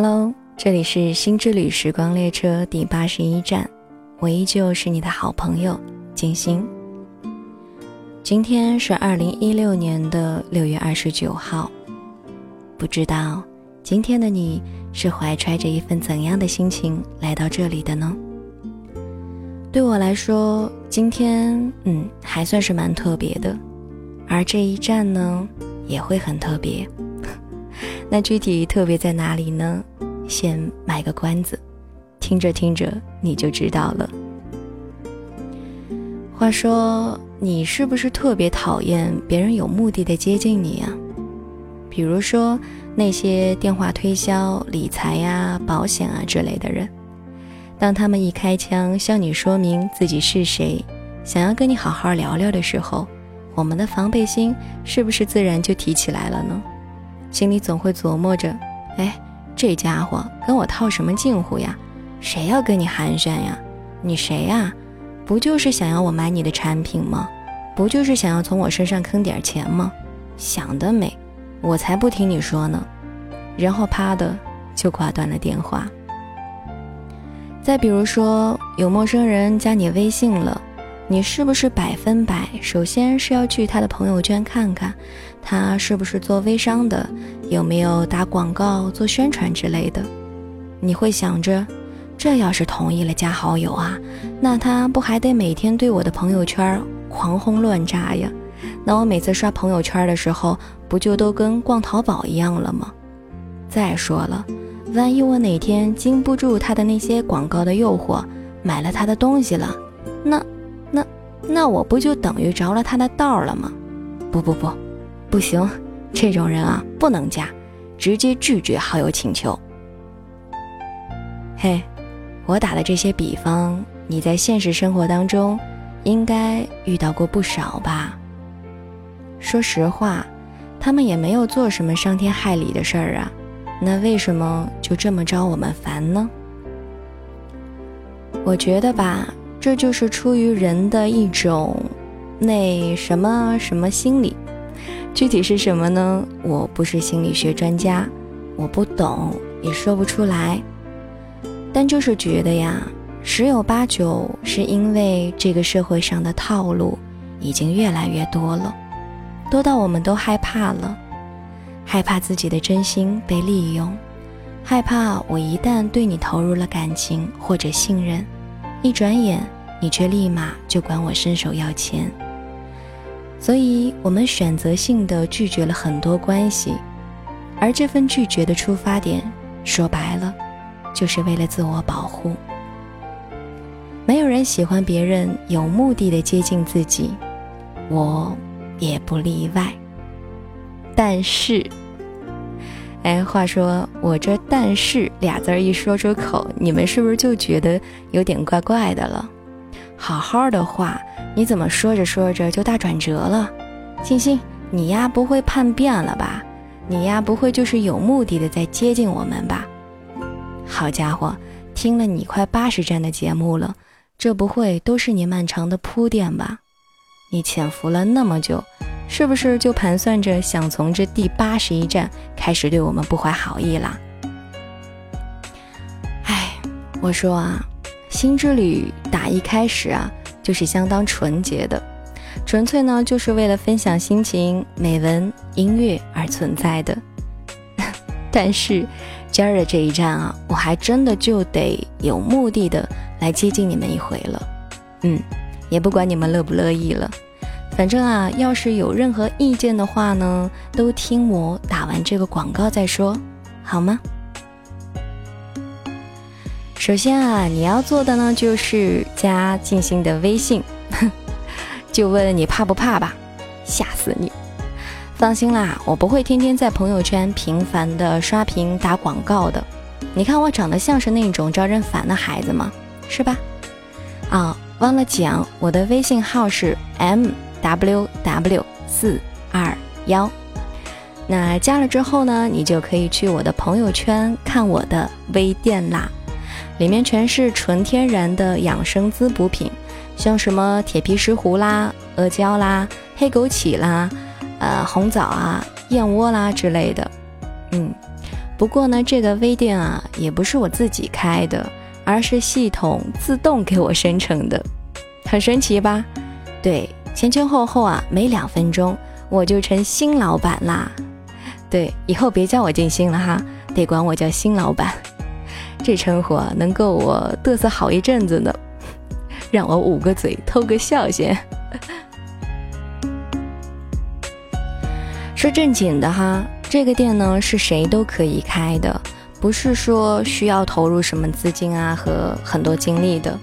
Hello，这里是新之旅时光列车第八十一站，我依旧是你的好朋友金星。今天是二零一六年的六月二十九号，不知道今天的你是怀揣着一份怎样的心情来到这里的呢？对我来说，今天嗯还算是蛮特别的，而这一站呢也会很特别。那具体特别在哪里呢？先卖个关子，听着听着你就知道了。话说，你是不是特别讨厌别人有目的的接近你啊？比如说那些电话推销、理财呀、保险啊之类的人，当他们一开枪向你说明自己是谁，想要跟你好好聊聊的时候，我们的防备心是不是自然就提起来了呢？心里总会琢磨着：哎，这家伙跟我套什么近乎呀？谁要跟你寒暄呀？你谁呀？不就是想要我买你的产品吗？不就是想要从我身上坑点钱吗？想得美！我才不听你说呢。然后啪的就挂断了电话。再比如说，有陌生人加你微信了。你是不是百分百？首先是要去他的朋友圈看看，他是不是做微商的，有没有打广告、做宣传之类的。你会想着，这要是同意了加好友啊，那他不还得每天对我的朋友圈狂轰乱炸呀？那我每次刷朋友圈的时候，不就都跟逛淘宝一样了吗？再说了，万一我哪天经不住他的那些广告的诱惑，买了他的东西了，那……那我不就等于着了他的道了吗？不不不，不行，这种人啊不能加，直接拒绝好友请求。嘿，我打的这些比方，你在现实生活当中应该遇到过不少吧？说实话，他们也没有做什么伤天害理的事儿啊，那为什么就这么招我们烦呢？我觉得吧。这就是出于人的一种那什么什么心理，具体是什么呢？我不是心理学专家，我不懂，也说不出来。但就是觉得呀，十有八九是因为这个社会上的套路已经越来越多了，多到我们都害怕了，害怕自己的真心被利用，害怕我一旦对你投入了感情或者信任。一转眼，你却立马就管我伸手要钱，所以我们选择性的拒绝了很多关系，而这份拒绝的出发点，说白了，就是为了自我保护。没有人喜欢别人有目的的接近自己，我也不例外。但是。哎，话说我这“但是”俩字儿一说出口，你们是不是就觉得有点怪怪的了？好好的话，你怎么说着说着就大转折了？欣欣，你呀不会叛变了吧？你呀不会就是有目的的在接近我们吧？好家伙，听了你快八十站的节目了，这不会都是你漫长的铺垫吧？你潜伏了那么久。是不是就盘算着想从这第八十一站开始对我们不怀好意啦？哎，我说啊，新之旅打一开始啊就是相当纯洁的，纯粹呢就是为了分享心情、美文、音乐而存在的。但是今儿的这一站啊，我还真的就得有目的的来接近你们一回了。嗯，也不管你们乐不乐意了。反正啊，要是有任何意见的话呢，都听我打完这个广告再说，好吗？首先啊，你要做的呢就是加静心的微信，就问你怕不怕吧，吓死你！放心啦，我不会天天在朋友圈频繁的刷屏打广告的。你看我长得像是那种招人烦的孩子吗？是吧？啊，忘了讲，我的微信号是 M。W w 四二幺，那加了之后呢，你就可以去我的朋友圈看我的微店啦，里面全是纯天然的养生滋补品，像什么铁皮石斛啦、阿胶啦、黑枸杞啦、呃红枣啊、燕窝啦之类的。嗯，不过呢，这个微店啊，也不是我自己开的，而是系统自动给我生成的，很神奇吧？对，前前后后啊，没两分钟我就成新老板啦。对，以后别叫我静心了哈，得管我叫新老板，这称呼啊，能够我嘚瑟好一阵子呢。让我捂个嘴，偷个笑先。说正经的哈，这个店呢是谁都可以开的，不是说需要投入什么资金啊和很多精力的。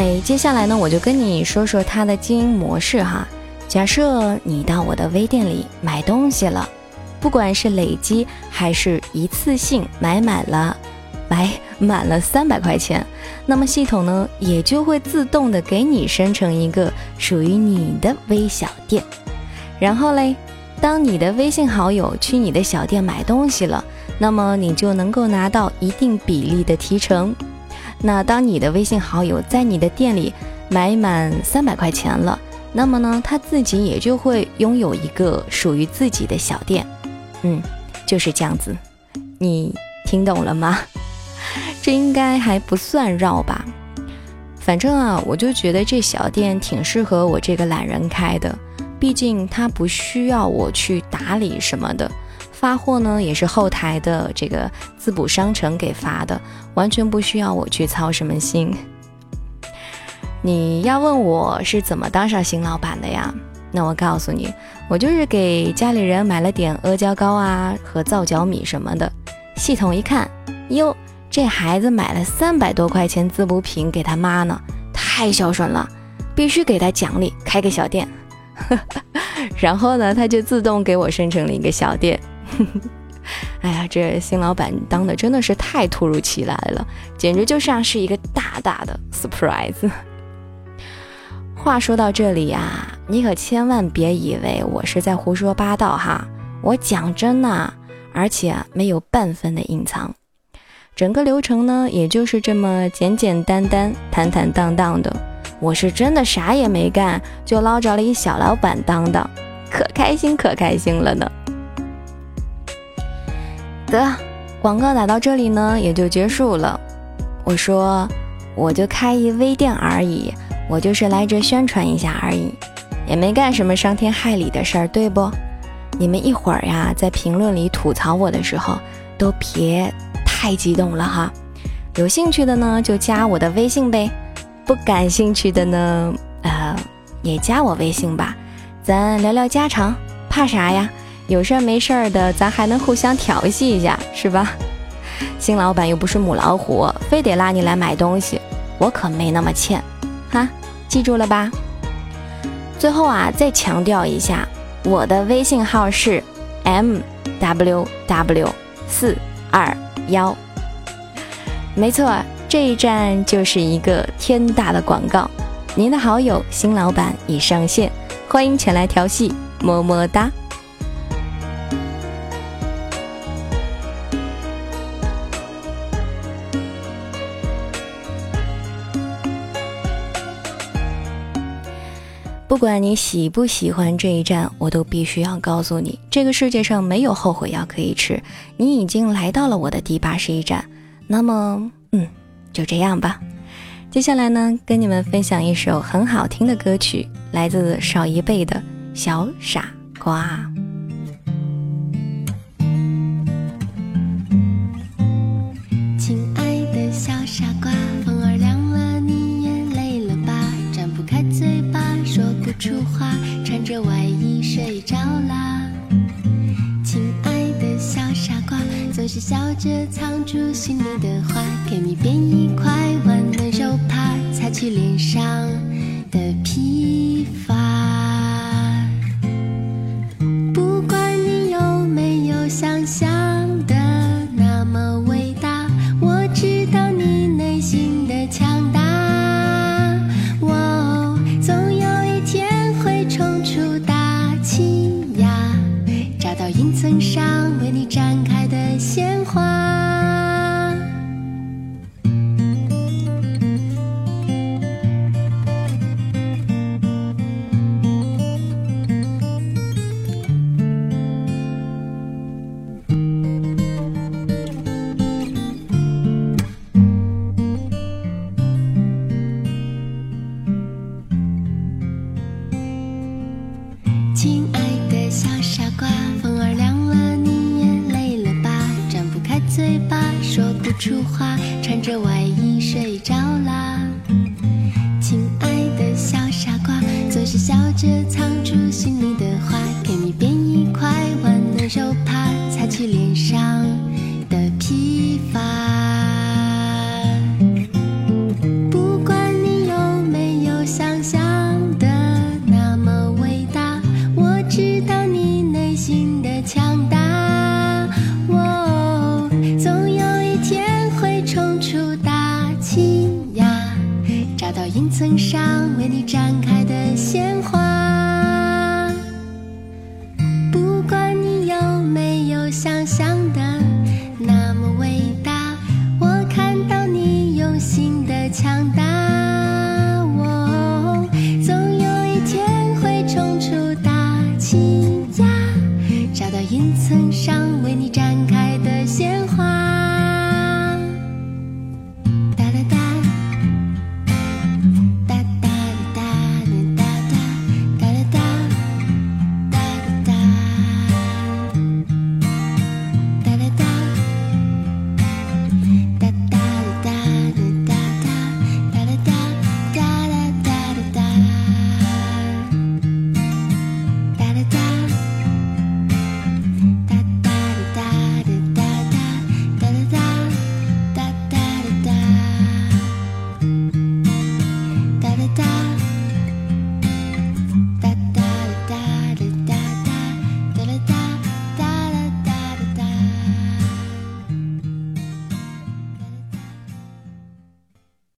哎，接下来呢，我就跟你说说它的经营模式哈。假设你到我的微店里买东西了，不管是累积还是一次性买满了。买满了三百块钱，那么系统呢也就会自动的给你生成一个属于你的微小店。然后嘞，当你的微信好友去你的小店买东西了，那么你就能够拿到一定比例的提成。那当你的微信好友在你的店里买满三百块钱了，那么呢他自己也就会拥有一个属于自己的小店。嗯，就是这样子，你听懂了吗？这应该还不算绕吧？反正啊，我就觉得这小店挺适合我这个懒人开的，毕竟它不需要我去打理什么的，发货呢也是后台的这个滋补商城给发的，完全不需要我去操什么心。你要问我是怎么当上新老板的呀？那我告诉你，我就是给家里人买了点阿胶糕啊和皂角米什么的，系统一看，哟。这孩子买了三百多块钱滋补品给他妈呢，太孝顺了，必须给他奖励，开个小店。然后呢，他就自动给我生成了一个小店。哎呀，这新老板当的真的是太突如其来了，简直就像是一个大大的 surprise。话说到这里呀，你可千万别以为我是在胡说八道哈，我讲真呢，而且没有半分的隐藏。整个流程呢，也就是这么简简单单、坦坦荡荡的。我是真的啥也没干，就捞着了一小老板当当，可开心可开心了呢。得，广告打到这里呢，也就结束了。我说，我就开一微店而已，我就是来这宣传一下而已，也没干什么伤天害理的事儿，对不？你们一会儿呀，在评论里吐槽我的时候，都别。太激动了哈！有兴趣的呢就加我的微信呗，不感兴趣的呢，呃，也加我微信吧，咱聊聊家常，怕啥呀？有事儿没事儿的，咱还能互相调戏一下，是吧？新老板又不是母老虎，非得拉你来买东西，我可没那么欠，哈，记住了吧？最后啊，再强调一下，我的微信号是 m w w 四二。幺，没错，这一站就是一个天大的广告。您的好友新老板已上线，欢迎前来调戏，么么哒。不管你喜不喜欢这一站，我都必须要告诉你，这个世界上没有后悔药可以吃。你已经来到了我的第八十一站，那么，嗯，就这样吧。接下来呢，跟你们分享一首很好听的歌曲，来自少一辈的小傻瓜。着藏住心里。出花